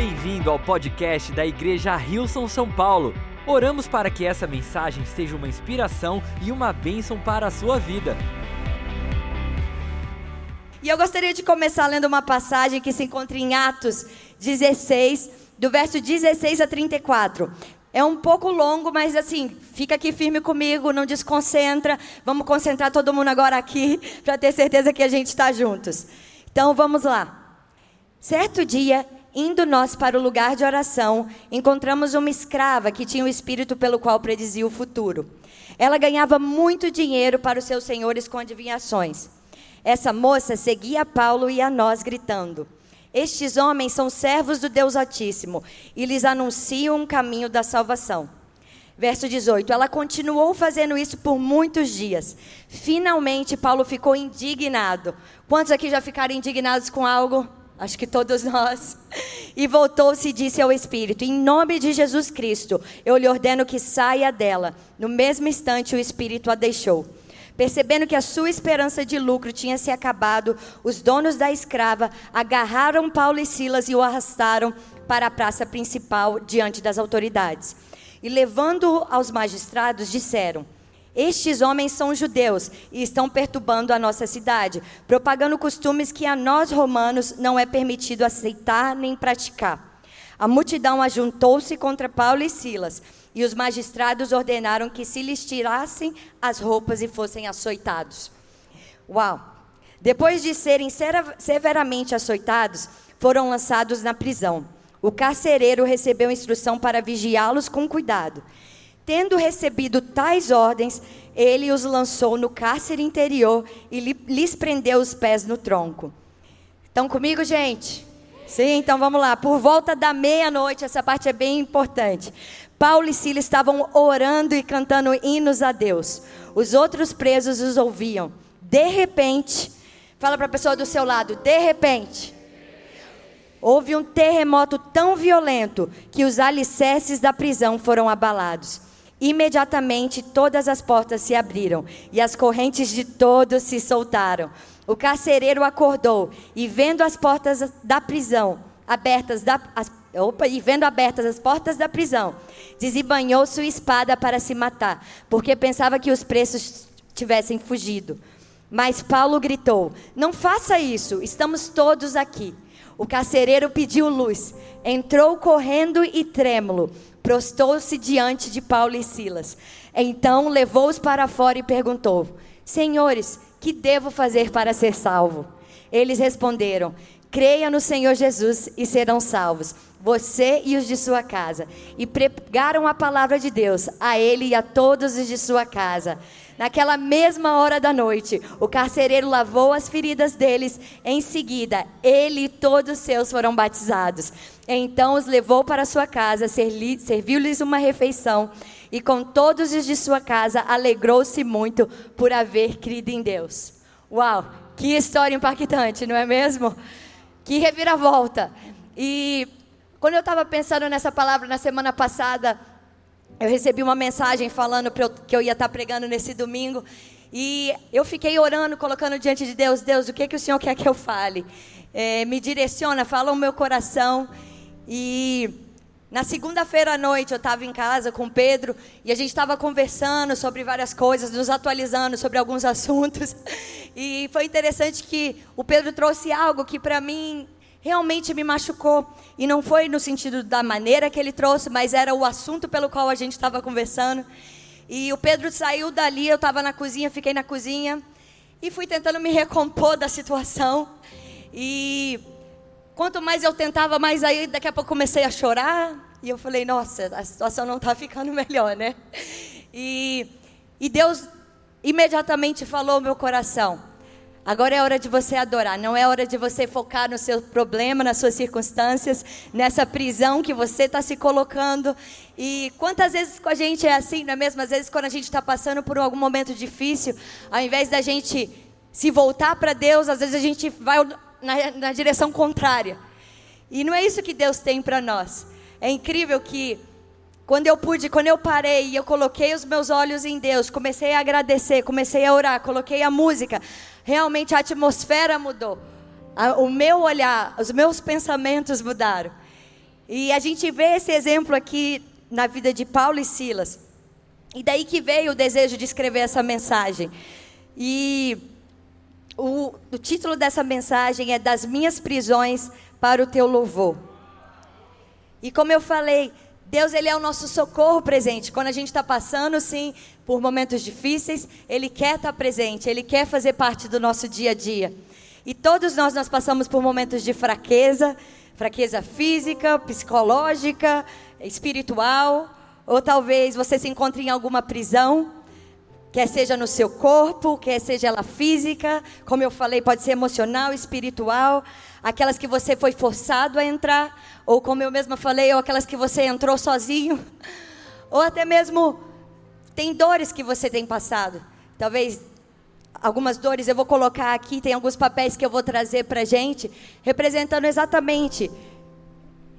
Bem-vindo ao podcast da Igreja Rilson São Paulo. Oramos para que essa mensagem seja uma inspiração e uma bênção para a sua vida. E eu gostaria de começar lendo uma passagem que se encontra em Atos 16, do verso 16 a 34. É um pouco longo, mas assim, fica aqui firme comigo, não desconcentra. Vamos concentrar todo mundo agora aqui, para ter certeza que a gente está juntos. Então vamos lá. Certo dia, indo nós para o lugar de oração, encontramos uma escrava que tinha o espírito pelo qual predizia o futuro. Ela ganhava muito dinheiro para os seus senhores com adivinhações. Essa moça seguia Paulo e a nós, gritando: estes homens são servos do Deus Altíssimo e lhes anunciam um caminho da salvação. Verso 18: Ela continuou fazendo isso por muitos dias. Finalmente, Paulo ficou indignado. Quantos aqui já ficaram indignados com algo? Acho que todos nós. E voltou-se e disse ao Espírito: Em nome de Jesus Cristo, eu lhe ordeno que saia dela. No mesmo instante, o Espírito a deixou. Percebendo que a sua esperança de lucro tinha se acabado, os donos da escrava agarraram Paulo e Silas e o arrastaram para a praça principal diante das autoridades. E levando-o aos magistrados, disseram: Estes homens são judeus e estão perturbando a nossa cidade, propagando costumes que a nós romanos não é permitido aceitar nem praticar. A multidão ajuntou-se contra Paulo e Silas e os magistrados ordenaram que se lhes tirassem as roupas e fossem açoitados. Uau! Depois de serem severamente açoitados, foram lançados na prisão. O carcereiro recebeu instrução para vigiá-los com cuidado. Tendo recebido tais ordens, ele os lançou no cárcere interior e lhes prendeu os pés no tronco. Estão comigo, gente? Sim, então vamos lá. Por volta da meia-noite, essa parte é bem importante. Paulo e Silas estavam orando e cantando hinos a Deus. Os outros presos os ouviam. De repente, fala para a pessoa do seu lado, de repente, houve um terremoto tão violento que os alicerces da prisão foram abalados. Imediatamente todas as portas se abriram e as correntes de todos se soltaram. O carcereiro acordou e, vendo as portas da prisão abertas, da, as, opa, e vendo abertas as portas da prisão, desembanhou sua espada para se matar, porque pensava que os presos tivessem fugido. Mas Paulo gritou: Não faça isso, estamos todos aqui. O carcereiro pediu luz, entrou correndo e trêmulo, prostou-se diante de Paulo e Silas. Então levou-os para fora e perguntou: Senhores, que devo fazer para ser salvo? Eles responderam: Creia no Senhor Jesus e serão salvos, você e os de sua casa. E pregaram a palavra de Deus a ele e a todos os de sua casa. Naquela mesma hora da noite, o carcereiro lavou as feridas deles. Em seguida, ele e todos os seus foram batizados. Então os levou para sua casa, serviu-lhes uma refeição. E com todos os de sua casa, alegrou-se muito por haver crido em Deus. Uau, que história impactante, não é mesmo? Que reviravolta. E quando eu estava pensando nessa palavra na semana passada, eu recebi uma mensagem falando que eu ia estar pregando nesse domingo. E eu fiquei orando, colocando diante de Deus: Deus, o que, que o Senhor quer que eu fale? É, me direciona, fala o meu coração. E na segunda-feira à noite eu estava em casa com o Pedro e a gente estava conversando sobre várias coisas, nos atualizando sobre alguns assuntos. E foi interessante que o Pedro trouxe algo que para mim realmente me machucou. E não foi no sentido da maneira que ele trouxe, mas era o assunto pelo qual a gente estava conversando. E o Pedro saiu dali, eu estava na cozinha, fiquei na cozinha e fui tentando me recompor da situação. E quanto mais eu tentava, mais aí daqui a pouco comecei a chorar. E eu falei, nossa, a situação não está ficando melhor, né? E, e Deus imediatamente falou ao meu coração: agora é hora de você adorar, não é hora de você focar no seu problema, nas suas circunstâncias, nessa prisão que você está se colocando. E quantas vezes com a gente é assim, não é mesmo? Às vezes, quando a gente está passando por algum momento difícil, ao invés da gente se voltar para Deus, às vezes a gente vai na, na direção contrária. E não é isso que Deus tem para nós. É incrível que quando eu pude, quando eu parei e eu coloquei os meus olhos em Deus, comecei a agradecer, comecei a orar, coloquei a música, realmente a atmosfera mudou. O meu olhar, os meus pensamentos mudaram. E a gente vê esse exemplo aqui na vida de Paulo e Silas. E daí que veio o desejo de escrever essa mensagem. E o, o título dessa mensagem é Das Minhas Prisões para o Teu Louvor. E como eu falei, Deus ele é o nosso socorro presente. Quando a gente está passando, sim, por momentos difíceis, Ele quer estar tá presente, Ele quer fazer parte do nosso dia a dia. E todos nós, nós passamos por momentos de fraqueza, fraqueza física, psicológica, espiritual, ou talvez você se encontre em alguma prisão, quer seja no seu corpo, quer seja ela física, como eu falei, pode ser emocional, espiritual, aquelas que você foi forçado a entrar, ou como eu mesma falei, ou aquelas que você entrou sozinho, ou até mesmo tem dores que você tem passado. Talvez algumas dores eu vou colocar aqui, tem alguns papéis que eu vou trazer para gente, representando exatamente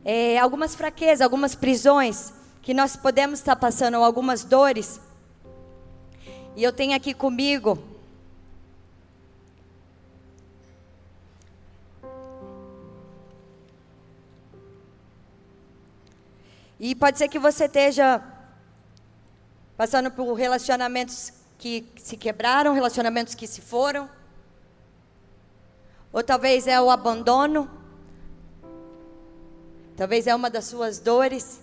é, algumas fraquezas, algumas prisões que nós podemos estar passando algumas dores. E eu tenho aqui comigo E pode ser que você esteja passando por relacionamentos que se quebraram, relacionamentos que se foram. Ou talvez é o abandono. Talvez é uma das suas dores.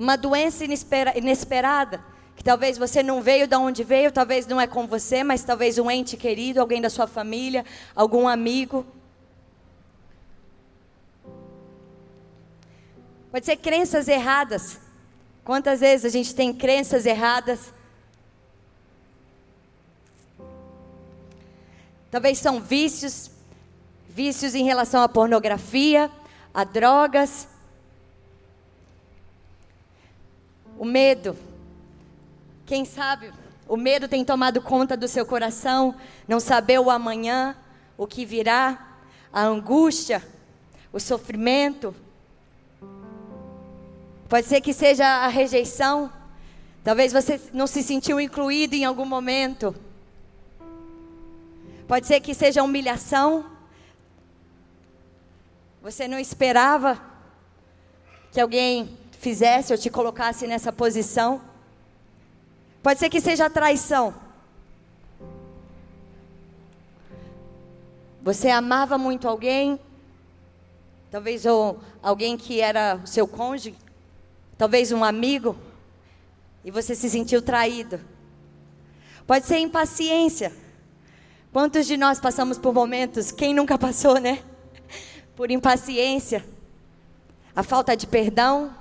Uma doença inesperada, que talvez você não veio de onde veio, talvez não é com você, mas talvez um ente querido, alguém da sua família, algum amigo. Pode ser crenças erradas. Quantas vezes a gente tem crenças erradas? Talvez são vícios, vícios em relação à pornografia, a drogas, O medo. Quem sabe o medo tem tomado conta do seu coração, não saber o amanhã, o que virá, a angústia, o sofrimento. Pode ser que seja a rejeição. Talvez você não se sentiu incluído em algum momento. Pode ser que seja humilhação. Você não esperava que alguém fizesse ou te colocasse nessa posição. Pode ser que seja traição. Você amava muito alguém, talvez ou alguém que era o seu cônjuge, talvez um amigo, e você se sentiu traído. Pode ser impaciência. Quantos de nós passamos por momentos, quem nunca passou, né? Por impaciência, a falta de perdão,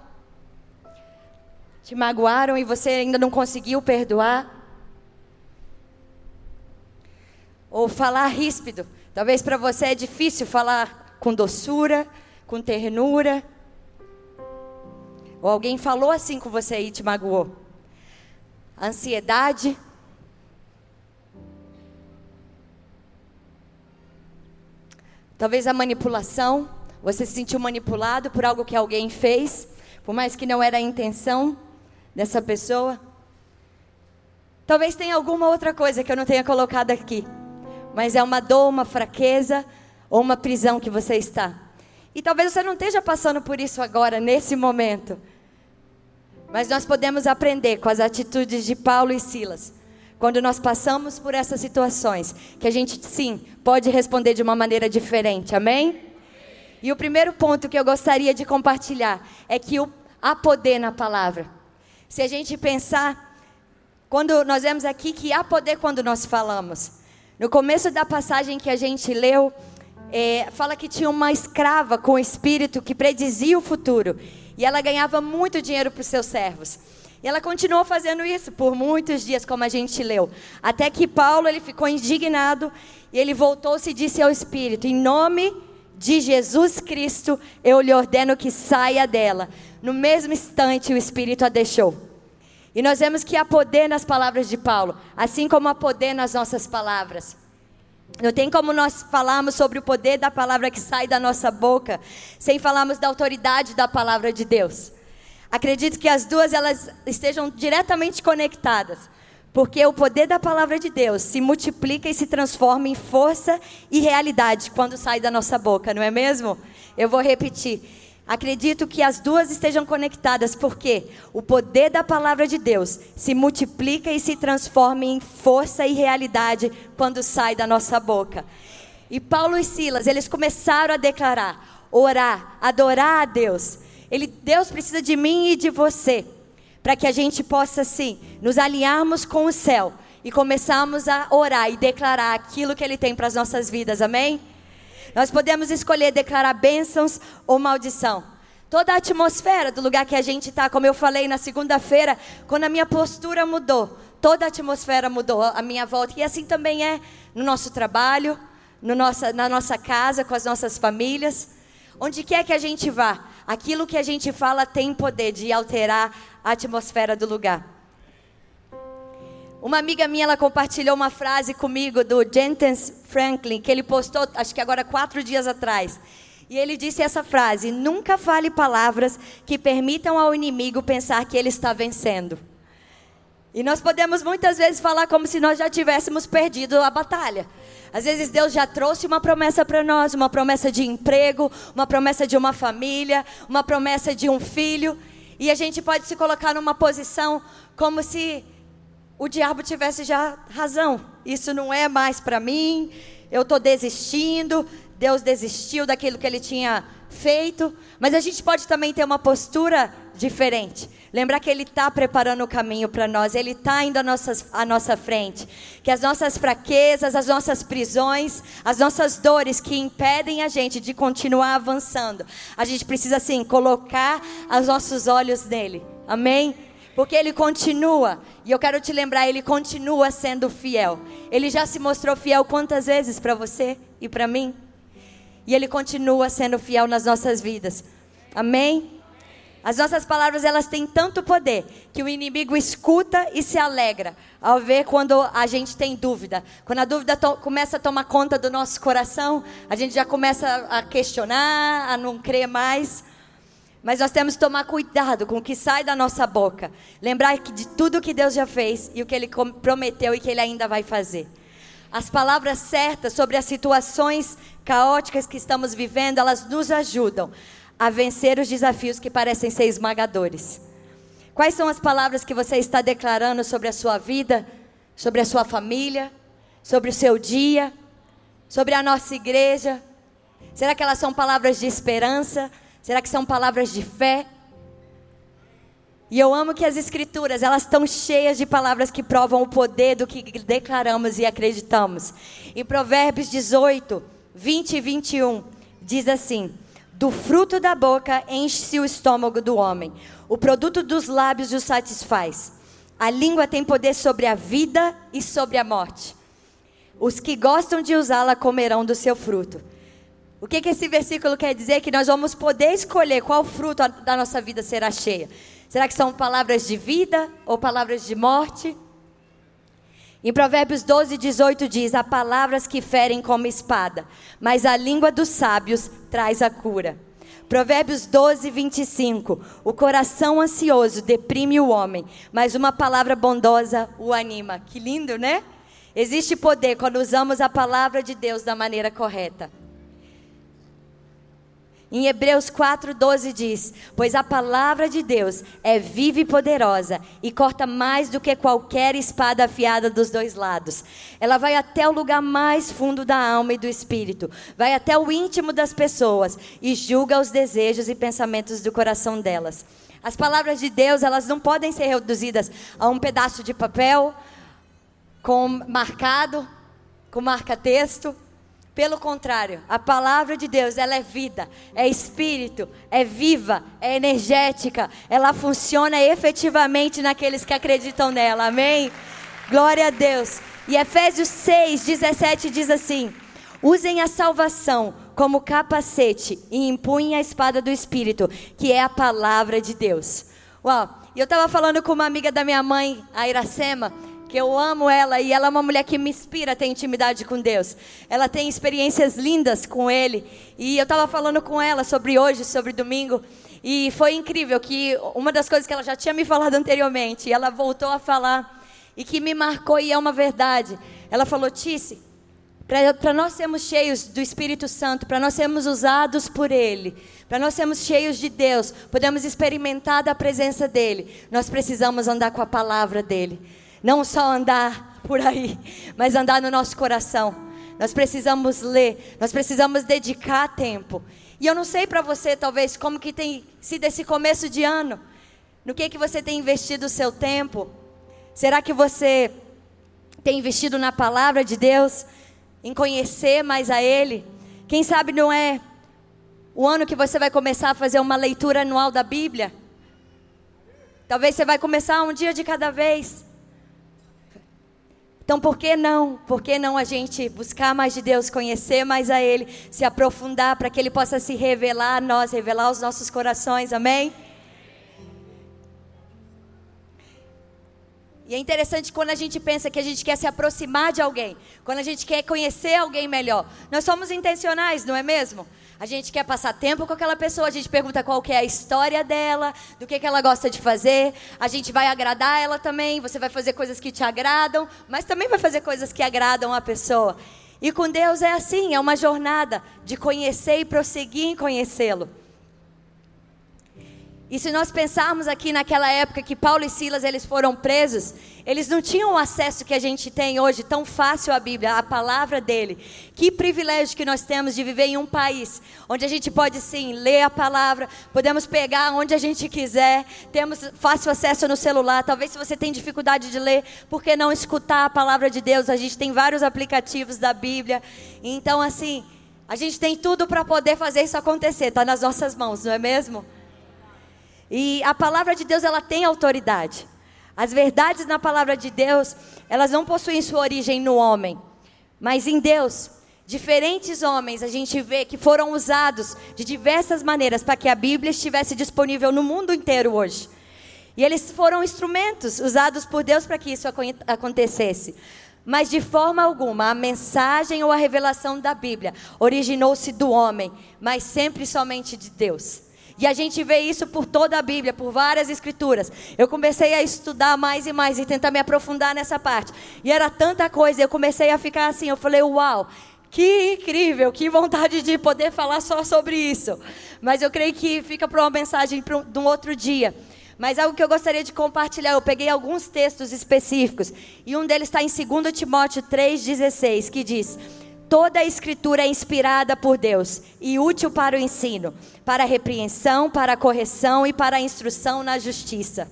te magoaram e você ainda não conseguiu perdoar. Ou falar ríspido. Talvez para você é difícil falar com doçura, com ternura. Ou alguém falou assim com você e te magoou. Ansiedade. Talvez a manipulação. Você se sentiu manipulado por algo que alguém fez, por mais que não era a intenção dessa pessoa. Talvez tenha alguma outra coisa que eu não tenha colocado aqui, mas é uma dor, uma fraqueza ou uma prisão que você está. E talvez você não esteja passando por isso agora, nesse momento. Mas nós podemos aprender com as atitudes de Paulo e Silas. Quando nós passamos por essas situações, que a gente sim pode responder de uma maneira diferente, amém? E o primeiro ponto que eu gostaria de compartilhar é que o, há poder na palavra. Se a gente pensar, quando nós vemos aqui que há poder quando nós falamos. No começo da passagem que a gente leu, é, fala que tinha uma escrava com espírito que predizia o futuro. E ela ganhava muito dinheiro para os seus servos. E ela continuou fazendo isso por muitos dias, como a gente leu. Até que Paulo ele ficou indignado e ele voltou-se e disse ao espírito: Em nome de Jesus Cristo, eu lhe ordeno que saia dela. No mesmo instante, o Espírito a deixou. E nós vemos que há poder nas palavras de Paulo, assim como há poder nas nossas palavras. Não tem como nós falarmos sobre o poder da palavra que sai da nossa boca, sem falarmos da autoridade da palavra de Deus. Acredito que as duas elas estejam diretamente conectadas, Porque o poder da palavra de Deus se multiplica e se transforma em força e realidade quando sai da nossa boca, não é mesmo? Eu vou repetir. Acredito que as duas estejam conectadas, porque o poder da palavra de Deus se multiplica e se transforma em força e realidade quando sai da nossa boca. E Paulo e Silas, eles começaram a declarar, orar, adorar a Deus. Ele, Deus precisa de mim e de você para que a gente possa, sim, nos alinharmos com o céu e começarmos a orar e declarar aquilo que Ele tem para as nossas vidas, amém? Nós podemos escolher declarar bênçãos ou maldição. Toda a atmosfera do lugar que a gente está, como eu falei na segunda-feira, quando a minha postura mudou, toda a atmosfera mudou à minha volta. E assim também é no nosso trabalho, no nossa, na nossa casa, com as nossas famílias. Onde quer que a gente vá, aquilo que a gente fala tem poder de alterar a atmosfera do lugar. Uma amiga minha, ela compartilhou uma frase comigo do Jentens Franklin, que ele postou, acho que agora quatro dias atrás. E ele disse essa frase: Nunca fale palavras que permitam ao inimigo pensar que ele está vencendo. E nós podemos muitas vezes falar como se nós já tivéssemos perdido a batalha. Às vezes Deus já trouxe uma promessa para nós, uma promessa de emprego, uma promessa de uma família, uma promessa de um filho, e a gente pode se colocar numa posição como se o diabo tivesse já razão. Isso não é mais para mim. Eu estou desistindo. Deus desistiu daquilo que ele tinha feito. Mas a gente pode também ter uma postura diferente. Lembrar que Ele está preparando o caminho para nós, Ele está indo à nossa, à nossa frente. Que as nossas fraquezas, as nossas prisões, as nossas dores que impedem a gente de continuar avançando, a gente precisa, assim, colocar os nossos olhos nele. Amém? Porque Ele continua, e eu quero te lembrar, Ele continua sendo fiel. Ele já se mostrou fiel quantas vezes para você e para mim? E Ele continua sendo fiel nas nossas vidas. Amém? As nossas palavras elas têm tanto poder que o inimigo escuta e se alegra ao ver quando a gente tem dúvida. Quando a dúvida começa a tomar conta do nosso coração, a gente já começa a questionar, a não crer mais. Mas nós temos que tomar cuidado com o que sai da nossa boca. Lembrar de tudo que Deus já fez e o que Ele prometeu e que Ele ainda vai fazer. As palavras certas sobre as situações caóticas que estamos vivendo, elas nos ajudam a vencer os desafios que parecem ser esmagadores. Quais são as palavras que você está declarando sobre a sua vida, sobre a sua família, sobre o seu dia, sobre a nossa igreja? Será que elas são palavras de esperança? Será que são palavras de fé? E eu amo que as escrituras, elas estão cheias de palavras que provam o poder do que declaramos e acreditamos. Em Provérbios 18, 20 e 21, diz assim: do fruto da boca enche-se o estômago do homem. O produto dos lábios o satisfaz. A língua tem poder sobre a vida e sobre a morte. Os que gostam de usá-la comerão do seu fruto. O que, que esse versículo quer dizer? Que nós vamos poder escolher qual fruto da nossa vida será cheia. Será que são palavras de vida ou palavras de morte? Em Provérbios 12, 18 diz: Há palavras que ferem como espada, mas a língua dos sábios traz a cura. Provérbios 12, 25: O coração ansioso deprime o homem, mas uma palavra bondosa o anima. Que lindo, né? Existe poder quando usamos a palavra de Deus da maneira correta. Em Hebreus 4,12 diz: Pois a palavra de Deus é viva e poderosa e corta mais do que qualquer espada afiada dos dois lados. Ela vai até o lugar mais fundo da alma e do espírito, vai até o íntimo das pessoas e julga os desejos e pensamentos do coração delas. As palavras de Deus, elas não podem ser reduzidas a um pedaço de papel com marcado, com marca-texto pelo contrário, a palavra de Deus, ela é vida, é espírito, é viva, é energética, ela funciona efetivamente naqueles que acreditam nela. Amém? Glória a Deus. E Efésios 6, 17 diz assim: Usem a salvação como capacete e empunhem a espada do espírito, que é a palavra de Deus. Uau! E eu estava falando com uma amiga da minha mãe, a Iracema, que eu amo ela e ela é uma mulher que me inspira a ter intimidade com Deus. Ela tem experiências lindas com Ele. E eu estava falando com ela sobre hoje, sobre domingo. E foi incrível que uma das coisas que ela já tinha me falado anteriormente, ela voltou a falar. e que me marcou e é uma verdade. Ela falou: Tice, para nós sermos cheios do Espírito Santo, para nós sermos usados por Ele, para nós sermos cheios de Deus, podemos experimentar da presença dEle, nós precisamos andar com a palavra dEle. Não só andar por aí, mas andar no nosso coração. Nós precisamos ler, nós precisamos dedicar tempo. E eu não sei para você, talvez, como que tem sido esse começo de ano. No que que você tem investido o seu tempo? Será que você tem investido na palavra de Deus, em conhecer mais a Ele? Quem sabe não é o ano que você vai começar a fazer uma leitura anual da Bíblia? Talvez você vai começar um dia de cada vez. Então, por que não? Por que não a gente buscar mais de Deus, conhecer mais a Ele, se aprofundar para que Ele possa se revelar a nós, revelar os nossos corações, amém? E é interessante quando a gente pensa que a gente quer se aproximar de alguém, quando a gente quer conhecer alguém melhor. Nós somos intencionais, não é mesmo? A gente quer passar tempo com aquela pessoa, a gente pergunta qual que é a história dela, do que, que ela gosta de fazer. A gente vai agradar ela também, você vai fazer coisas que te agradam, mas também vai fazer coisas que agradam a pessoa. E com Deus é assim, é uma jornada de conhecer e prosseguir em conhecê-lo. E se nós pensarmos aqui naquela época que Paulo e Silas eles foram presos, eles não tinham o acesso que a gente tem hoje tão fácil à Bíblia, à palavra dele. Que privilégio que nós temos de viver em um país onde a gente pode sim ler a palavra, podemos pegar onde a gente quiser, temos fácil acesso no celular. Talvez se você tem dificuldade de ler, por que não escutar a palavra de Deus? A gente tem vários aplicativos da Bíblia. Então assim, a gente tem tudo para poder fazer isso acontecer, está nas nossas mãos, não é mesmo? E a palavra de Deus, ela tem autoridade. As verdades na palavra de Deus, elas não possuem sua origem no homem, mas em Deus. Diferentes homens a gente vê que foram usados de diversas maneiras para que a Bíblia estivesse disponível no mundo inteiro hoje. E eles foram instrumentos usados por Deus para que isso acontecesse. Mas de forma alguma a mensagem ou a revelação da Bíblia originou-se do homem, mas sempre somente de Deus. E a gente vê isso por toda a Bíblia, por várias escrituras. Eu comecei a estudar mais e mais e tentar me aprofundar nessa parte. E era tanta coisa, eu comecei a ficar assim, eu falei, uau, que incrível, que vontade de poder falar só sobre isso. Mas eu creio que fica para uma mensagem de um outro dia. Mas algo que eu gostaria de compartilhar, eu peguei alguns textos específicos. E um deles está em 2 Timóteo 3,16, que diz: Toda a escritura é inspirada por Deus e útil para o ensino, para a repreensão, para a correção e para a instrução na justiça.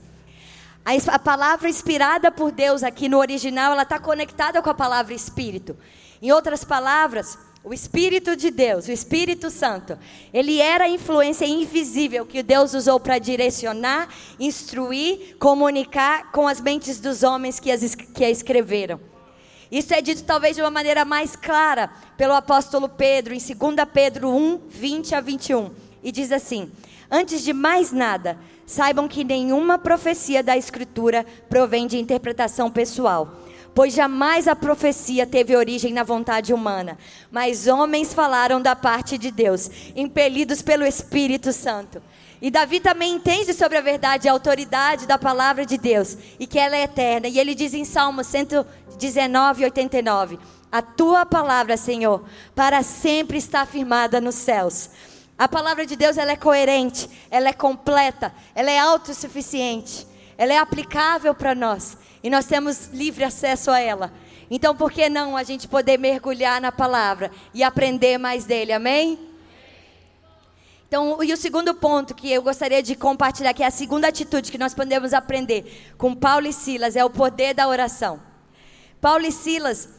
A, palavra inspirada por Deus aqui no original, ela está conectada com a palavra espírito. Em outras palavras, o Espírito de Deus, o Espírito Santo, ele era a influência invisível que Deus usou para direcionar, instruir, comunicar com as mentes dos homens que, as, que a escreveram. Isso é dito talvez de uma maneira mais clara pelo apóstolo Pedro, em 2 Pedro 1, 20 a 21. E diz assim: Antes de mais nada, saibam que nenhuma profecia da Escritura provém de interpretação pessoal. Pois jamais a profecia teve origem na vontade humana, mas homens falaram da parte de Deus, impelidos pelo Espírito Santo. E Davi também entende sobre a verdade e a autoridade da palavra de Deus e que ela é eterna. E ele diz em Salmo 19, 89: A tua palavra, Senhor, para sempre está firmada nos céus. A palavra de Deus ela é coerente, ela é completa, ela é autossuficiente, ela é aplicável para nós e nós temos livre acesso a ela. Então, por que não a gente poder mergulhar na palavra e aprender mais dele? Amém? Então, e o segundo ponto que eu gostaria de compartilhar, que é a segunda atitude que nós podemos aprender com Paulo e Silas, é o poder da oração. Paulo e Silas,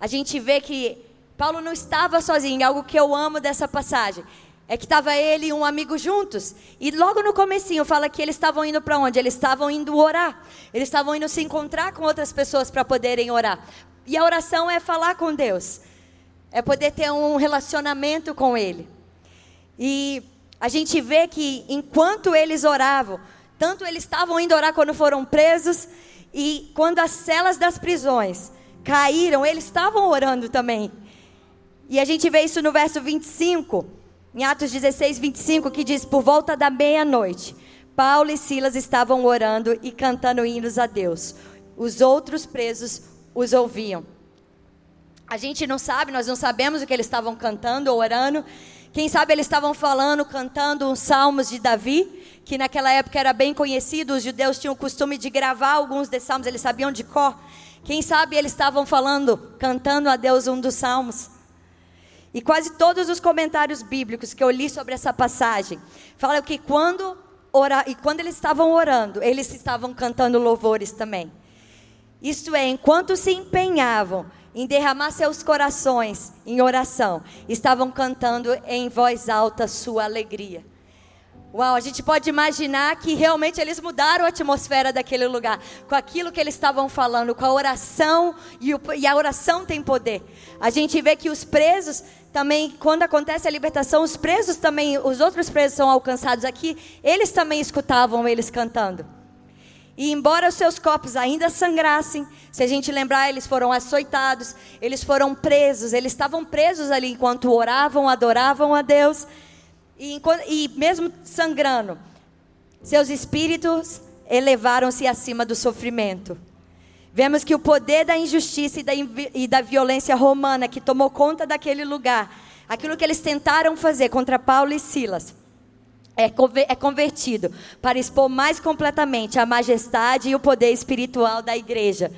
a gente vê que Paulo não estava sozinho, algo que eu amo dessa passagem. É que estava ele e um amigo juntos. E logo no comecinho fala que eles estavam indo para onde? Eles estavam indo orar. Eles estavam indo se encontrar com outras pessoas para poderem orar. E a oração é falar com Deus. É poder ter um relacionamento com Ele. E a gente vê que enquanto eles oravam, tanto eles estavam indo orar quando foram presos, e quando as celas das prisões caíram, eles estavam orando também. E a gente vê isso no verso 25, em Atos 16, 25, que diz: Por volta da meia-noite, Paulo e Silas estavam orando e cantando hinos a Deus. os outros presos os ouviam. A gente não sabe, nós não sabemos o que eles estavam cantando ou orando. Quem sabe eles estavam falando, cantando os salmos de Davi, que naquela época era bem conhecido, os judeus tinham o costume de gravar alguns desses salmos, eles sabiam de cor. Quem sabe eles estavam falando, cantando a Deus um dos salmos. E quase todos os comentários bíblicos que eu li sobre essa passagem falam que quando ora, e quando eles estavam orando, eles estavam cantando louvores também. Isto é, enquanto se empenhavam em derramar seus corações em oração, estavam cantando em voz alta sua alegria. Uau, a gente pode imaginar que realmente eles mudaram a atmosfera daquele lugar, com aquilo que eles estavam falando, com a oração, e, o, e a oração tem poder. A gente vê que os presos também, quando acontece a libertação, os presos também, os outros presos são alcançados aqui, eles também escutavam eles cantando. E embora os seus corpos ainda sangrassem, se a gente lembrar, eles foram açoitados, eles foram presos, eles estavam presos ali enquanto oravam, adoravam a Deus. E, e mesmo sangrando, seus espíritos elevaram-se acima do sofrimento. Vemos que o poder da injustiça e da, e da violência romana que tomou conta daquele lugar, aquilo que eles tentaram fazer contra Paulo e Silas, é, é convertido para expor mais completamente a majestade e o poder espiritual da igreja.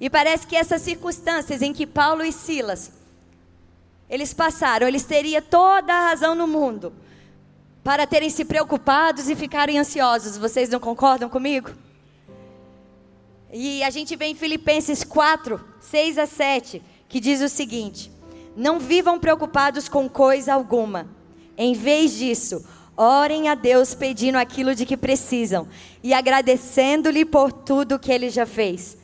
E parece que essas circunstâncias em que Paulo e Silas eles passaram, eles teriam toda a razão no mundo para terem se preocupados e ficarem ansiosos. Vocês não concordam comigo? E a gente vê em Filipenses 4, 6 a 7, que diz o seguinte: Não vivam preocupados com coisa alguma. Em vez disso, orem a Deus pedindo aquilo de que precisam e agradecendo-lhe por tudo que ele já fez.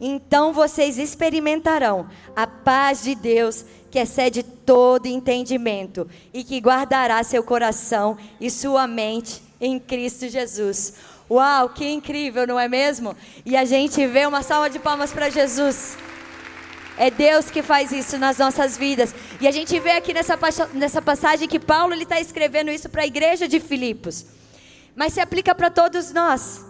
Então vocês experimentarão a paz de Deus que excede todo entendimento e que guardará seu coração e sua mente em Cristo Jesus. Uau, que incrível, não é mesmo? E a gente vê uma salva de palmas para Jesus. É Deus que faz isso nas nossas vidas. E a gente vê aqui nessa, nessa passagem que Paulo está escrevendo isso para a igreja de Filipos. Mas se aplica para todos nós.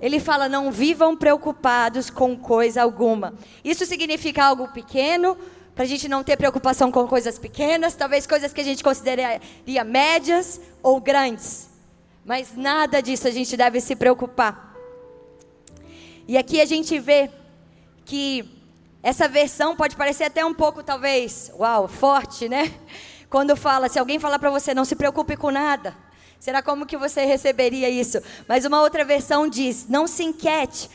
Ele fala: não vivam preocupados com coisa alguma. Isso significa algo pequeno, para a gente não ter preocupação com coisas pequenas, talvez coisas que a gente consideraria médias ou grandes. Mas nada disso a gente deve se preocupar. E aqui a gente vê que essa versão pode parecer até um pouco, talvez, uau, forte, né? Quando fala, se alguém falar para você, não se preocupe com nada. Será como que você receberia isso? Mas uma outra versão diz: não se inquiete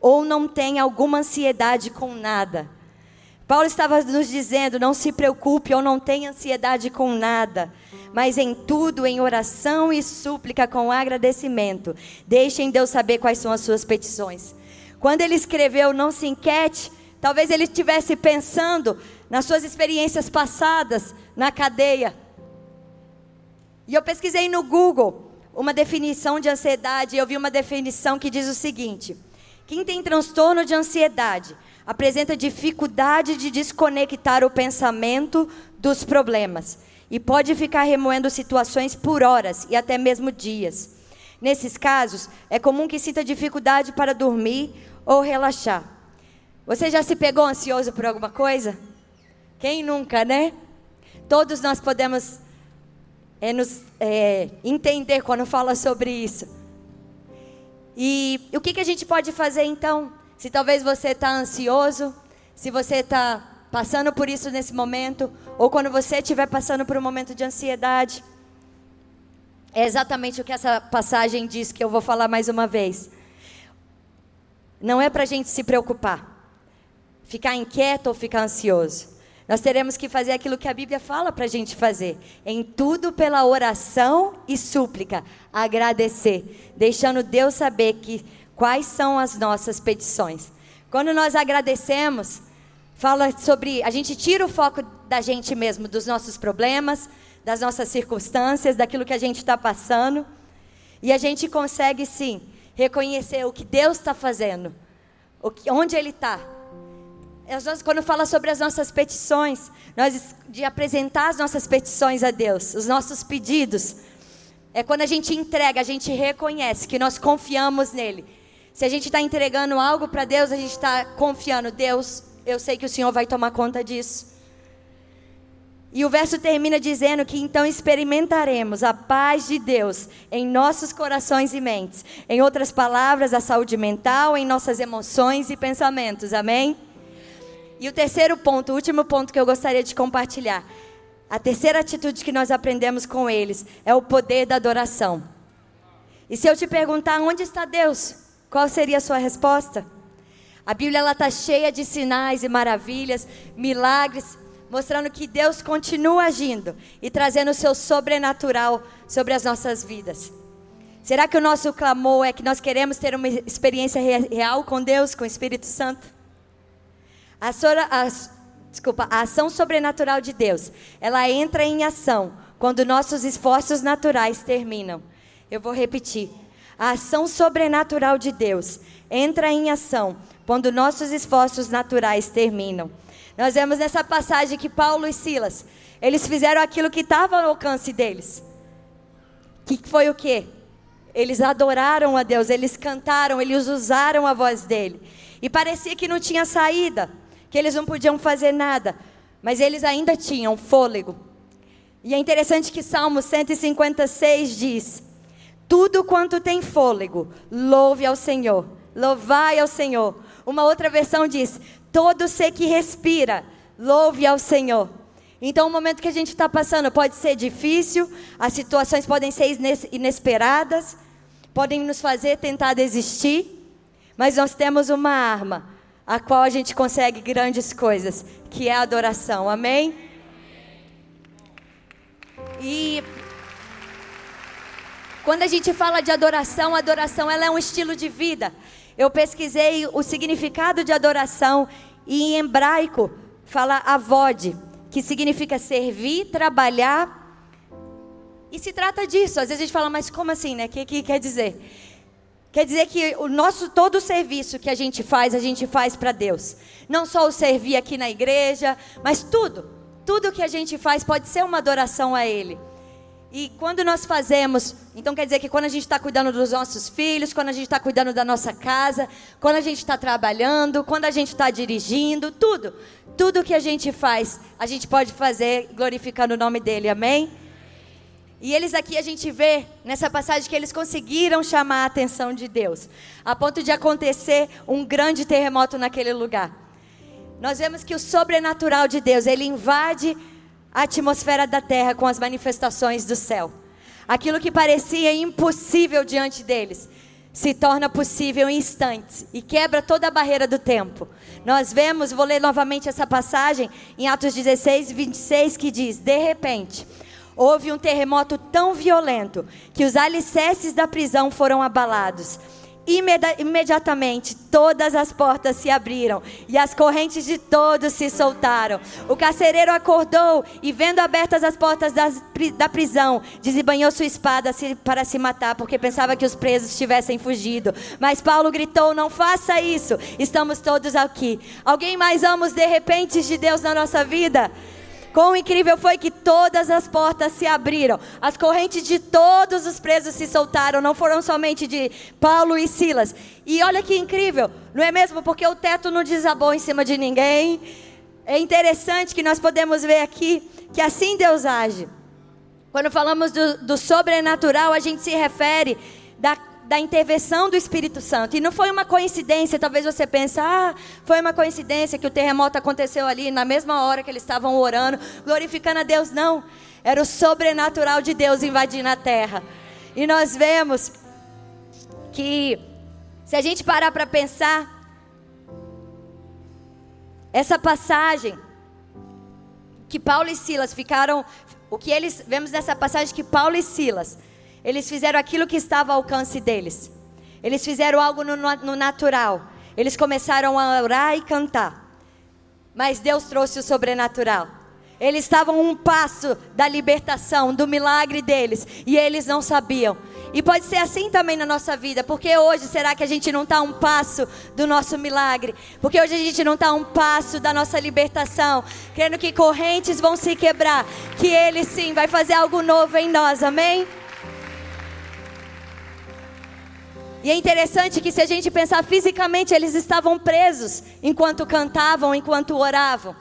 ou não tenha alguma ansiedade com nada. Paulo estava nos dizendo: não se preocupe ou não tenha ansiedade com nada, mas em tudo, em oração e súplica com agradecimento, deixem Deus saber quais são as suas petições. Quando ele escreveu Não se inquiete, talvez ele estivesse pensando nas suas experiências passadas na cadeia. E eu pesquisei no Google uma definição de ansiedade, e eu vi uma definição que diz o seguinte: quem tem transtorno de ansiedade apresenta dificuldade de desconectar o pensamento dos problemas e pode ficar remoendo situações por horas e até mesmo dias. Nesses casos, é comum que sinta dificuldade para dormir ou relaxar. Você já se pegou ansioso por alguma coisa? Quem nunca, né? Todos nós podemos é, nos é, entender quando fala sobre isso. E o que, que a gente pode fazer então? Se talvez você está ansioso, se você está passando por isso nesse momento, ou quando você estiver passando por um momento de ansiedade, é exatamente o que essa passagem diz, que eu vou falar mais uma vez. Não é para a gente se preocupar, ficar inquieto ou ficar ansioso. Nós teremos que fazer aquilo que a Bíblia fala para a gente fazer. Em tudo pela oração e súplica. Agradecer. Deixando Deus saber que quais são as nossas petições. Quando nós agradecemos, fala sobre. A gente tira o foco da gente mesmo, dos nossos problemas, das nossas circunstâncias, daquilo que a gente está passando. E a gente consegue sim reconhecer o que Deus está fazendo, onde Ele está. Quando fala sobre as nossas petições, nós de apresentar as nossas petições a Deus, os nossos pedidos, é quando a gente entrega, a gente reconhece que nós confiamos nele Se a gente está entregando algo para Deus, a gente está confiando, Deus, eu sei que o Senhor vai tomar conta disso. E o verso termina dizendo que então experimentaremos a paz de Deus em nossos corações e mentes. Em outras palavras, a saúde mental, em nossas emoções e pensamentos. Amém? E o terceiro ponto, o último ponto que eu gostaria de compartilhar. A terceira atitude que nós aprendemos com eles é o poder da adoração. E se eu te perguntar onde está Deus, qual seria a sua resposta? A Bíblia está cheia de sinais e maravilhas, milagres, mostrando que Deus continua agindo e trazendo o seu sobrenatural sobre as nossas vidas. Será que o nosso clamor é que nós queremos ter uma experiência real com Deus, com o Espírito Santo? A, a, desculpa, a ação sobrenatural de Deus, ela entra em ação quando nossos esforços naturais terminam. Eu vou repetir. A ação sobrenatural de Deus entra em ação quando nossos esforços naturais terminam. Nós vemos nessa passagem que Paulo e Silas, eles fizeram aquilo que estava ao alcance deles. Que foi o quê? Eles adoraram a Deus, eles cantaram, eles usaram a voz dele. E parecia que não tinha saída, que eles não podiam fazer nada, mas eles ainda tinham fôlego. E é interessante que Salmo 156 diz: Tudo quanto tem fôlego, louve ao Senhor, louvai ao Senhor. Uma outra versão diz: Todo ser que respira, louve ao Senhor. Então, o momento que a gente está passando pode ser difícil, as situações podem ser inesperadas, podem nos fazer tentar desistir, mas nós temos uma arma, a qual a gente consegue grandes coisas, que é a adoração. Amém? E quando a gente fala de adoração, adoração ela é um estilo de vida. Eu pesquisei o significado de adoração e em hebraico fala avod, que significa servir, trabalhar. E se trata disso. Às vezes a gente fala, mas como assim, né? O que, que quer dizer? Quer dizer que o nosso todo o serviço que a gente faz, a gente faz para Deus. Não só o servir aqui na igreja, mas tudo. Tudo que a gente faz pode ser uma adoração a Ele. E quando nós fazemos, então quer dizer que quando a gente está cuidando dos nossos filhos, quando a gente está cuidando da nossa casa, quando a gente está trabalhando, quando a gente está dirigindo, tudo, tudo que a gente faz, a gente pode fazer glorificando o nome dele, amém? E eles aqui a gente vê nessa passagem que eles conseguiram chamar a atenção de Deus, a ponto de acontecer um grande terremoto naquele lugar. Nós vemos que o sobrenatural de Deus, ele invade a atmosfera da terra com as manifestações do céu. Aquilo que parecia impossível diante deles se torna possível em instantes e quebra toda a barreira do tempo. Nós vemos, vou ler novamente essa passagem em Atos 16, 26, que diz: De repente, houve um terremoto tão violento que os alicerces da prisão foram abalados imediatamente todas as portas se abriram e as correntes de todos se soltaram. O carcereiro acordou e, vendo abertas as portas das, da prisão, desembanhou sua espada para se matar, porque pensava que os presos tivessem fugido. Mas Paulo gritou: Não faça isso, estamos todos aqui. Alguém mais ama os de repente de Deus na nossa vida? Quão incrível foi que todas as portas se abriram, as correntes de todos os presos se soltaram, não foram somente de Paulo e Silas. E olha que incrível, não é mesmo? Porque o teto não desabou em cima de ninguém. É interessante que nós podemos ver aqui que assim Deus age. Quando falamos do, do sobrenatural, a gente se refere da da intervenção do Espírito Santo. E não foi uma coincidência, talvez você pense, ah, foi uma coincidência que o terremoto aconteceu ali na mesma hora que eles estavam orando, glorificando a Deus. Não, era o sobrenatural de Deus invadindo a terra. E nós vemos que, se a gente parar para pensar, essa passagem que Paulo e Silas ficaram, o que eles vemos nessa passagem que Paulo e Silas eles fizeram aquilo que estava ao alcance deles. Eles fizeram algo no, no natural. Eles começaram a orar e cantar. Mas Deus trouxe o sobrenatural. Eles estavam um passo da libertação, do milagre deles, e eles não sabiam. E pode ser assim também na nossa vida, porque hoje será que a gente não está um passo do nosso milagre? Porque hoje a gente não está um passo da nossa libertação, crendo que correntes vão se quebrar, que Ele sim vai fazer algo novo em nós, amém? E é interessante que se a gente pensar fisicamente, eles estavam presos enquanto cantavam, enquanto oravam.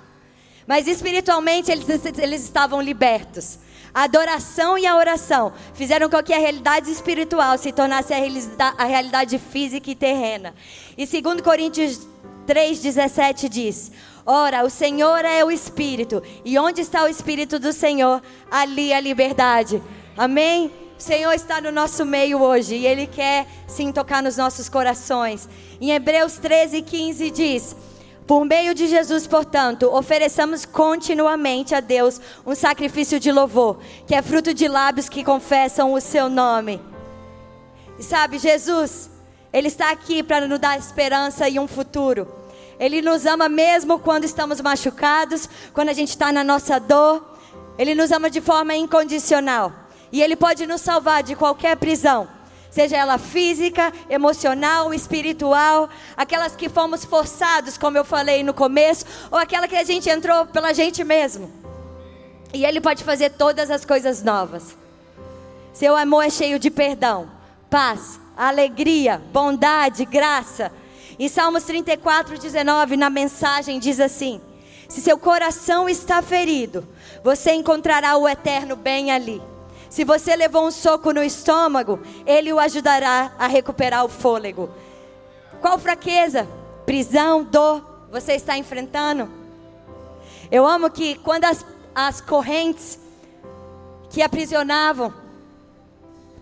Mas espiritualmente eles, eles estavam libertos. A adoração e a oração fizeram com que a realidade espiritual se tornasse a realidade física e terrena. E 2 Coríntios 3,17 diz: Ora, o Senhor é o Espírito, e onde está o Espírito do Senhor, ali a liberdade. Amém? O Senhor está no nosso meio hoje e Ele quer sim tocar nos nossos corações. Em Hebreus 13, 15 diz: Por meio de Jesus, portanto, ofereçamos continuamente a Deus um sacrifício de louvor, que é fruto de lábios que confessam o seu nome. E sabe, Jesus, Ele está aqui para nos dar esperança e um futuro. Ele nos ama mesmo quando estamos machucados, quando a gente está na nossa dor. Ele nos ama de forma incondicional. E Ele pode nos salvar de qualquer prisão, seja ela física, emocional, espiritual, aquelas que fomos forçados, como eu falei no começo, ou aquela que a gente entrou pela gente mesmo. E Ele pode fazer todas as coisas novas. Seu amor é cheio de perdão, paz, alegria, bondade, graça. Em Salmos 34, 19, na mensagem diz assim: Se seu coração está ferido, você encontrará o eterno bem ali. Se você levou um soco no estômago, ele o ajudará a recuperar o fôlego. Qual fraqueza, prisão, dor você está enfrentando? Eu amo que quando as, as correntes que aprisionavam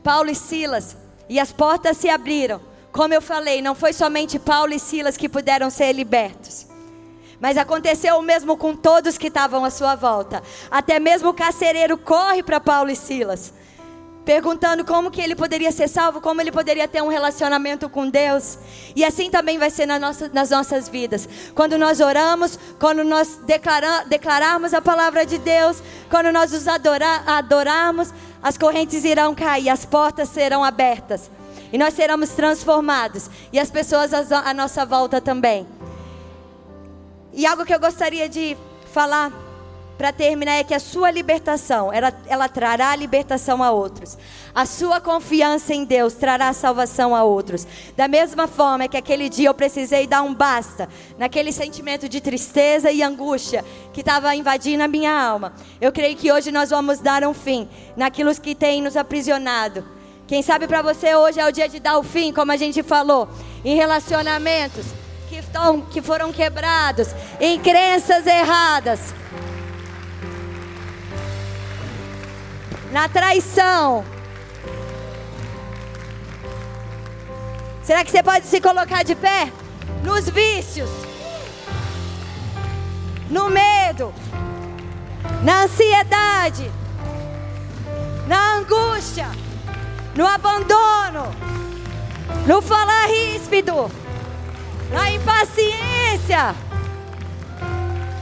Paulo e Silas e as portas se abriram, como eu falei, não foi somente Paulo e Silas que puderam ser libertos. Mas aconteceu o mesmo com todos que estavam à sua volta. Até mesmo o carcereiro corre para Paulo e Silas, perguntando como que ele poderia ser salvo, como ele poderia ter um relacionamento com Deus. E assim também vai ser na nossa, nas nossas vidas. Quando nós oramos, quando nós declara, declararmos a palavra de Deus, quando nós os adorar, adorarmos, as correntes irão cair, as portas serão abertas. E nós seremos transformados. E as pessoas à nossa volta também. E algo que eu gostaria de falar para terminar é que a sua libertação, ela, ela trará libertação a outros. A sua confiança em Deus trará salvação a outros. Da mesma forma que aquele dia eu precisei dar um basta naquele sentimento de tristeza e angústia que estava invadindo a minha alma. Eu creio que hoje nós vamos dar um fim naquilo que tem nos aprisionado. Quem sabe para você hoje é o dia de dar o fim, como a gente falou, em relacionamentos que, estão, que foram quebrados, em crenças erradas, na traição. Será que você pode se colocar de pé? Nos vícios, no medo, na ansiedade, na angústia, no abandono, no falar ríspido na impaciência,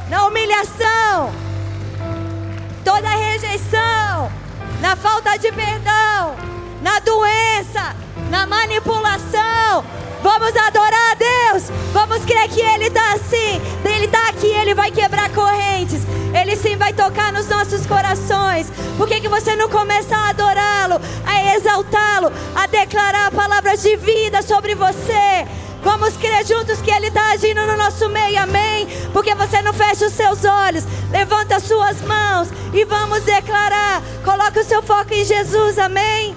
na humilhação, toda rejeição, na falta de perdão, na doença, na manipulação. Vamos adorar a Deus. Vamos crer que Ele está assim. Ele está aqui, Ele vai quebrar correntes. Ele sim vai tocar nos nossos corações. Por que, que você não começa a adorá-lo, a exaltá-lo, a declarar palavras de vida sobre você? Vamos crer juntos que Ele está agindo no nosso meio, amém? Porque você não fecha os seus olhos, levanta as suas mãos e vamos declarar. Coloque o seu foco em Jesus, amém?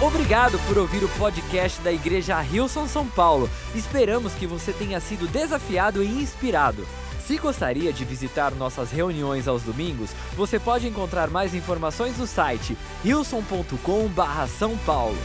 Obrigado por ouvir o podcast da Igreja Rilson São Paulo. Esperamos que você tenha sido desafiado e inspirado. Se gostaria de visitar nossas reuniões aos domingos, você pode encontrar mais informações no site rilson.com/são paulo.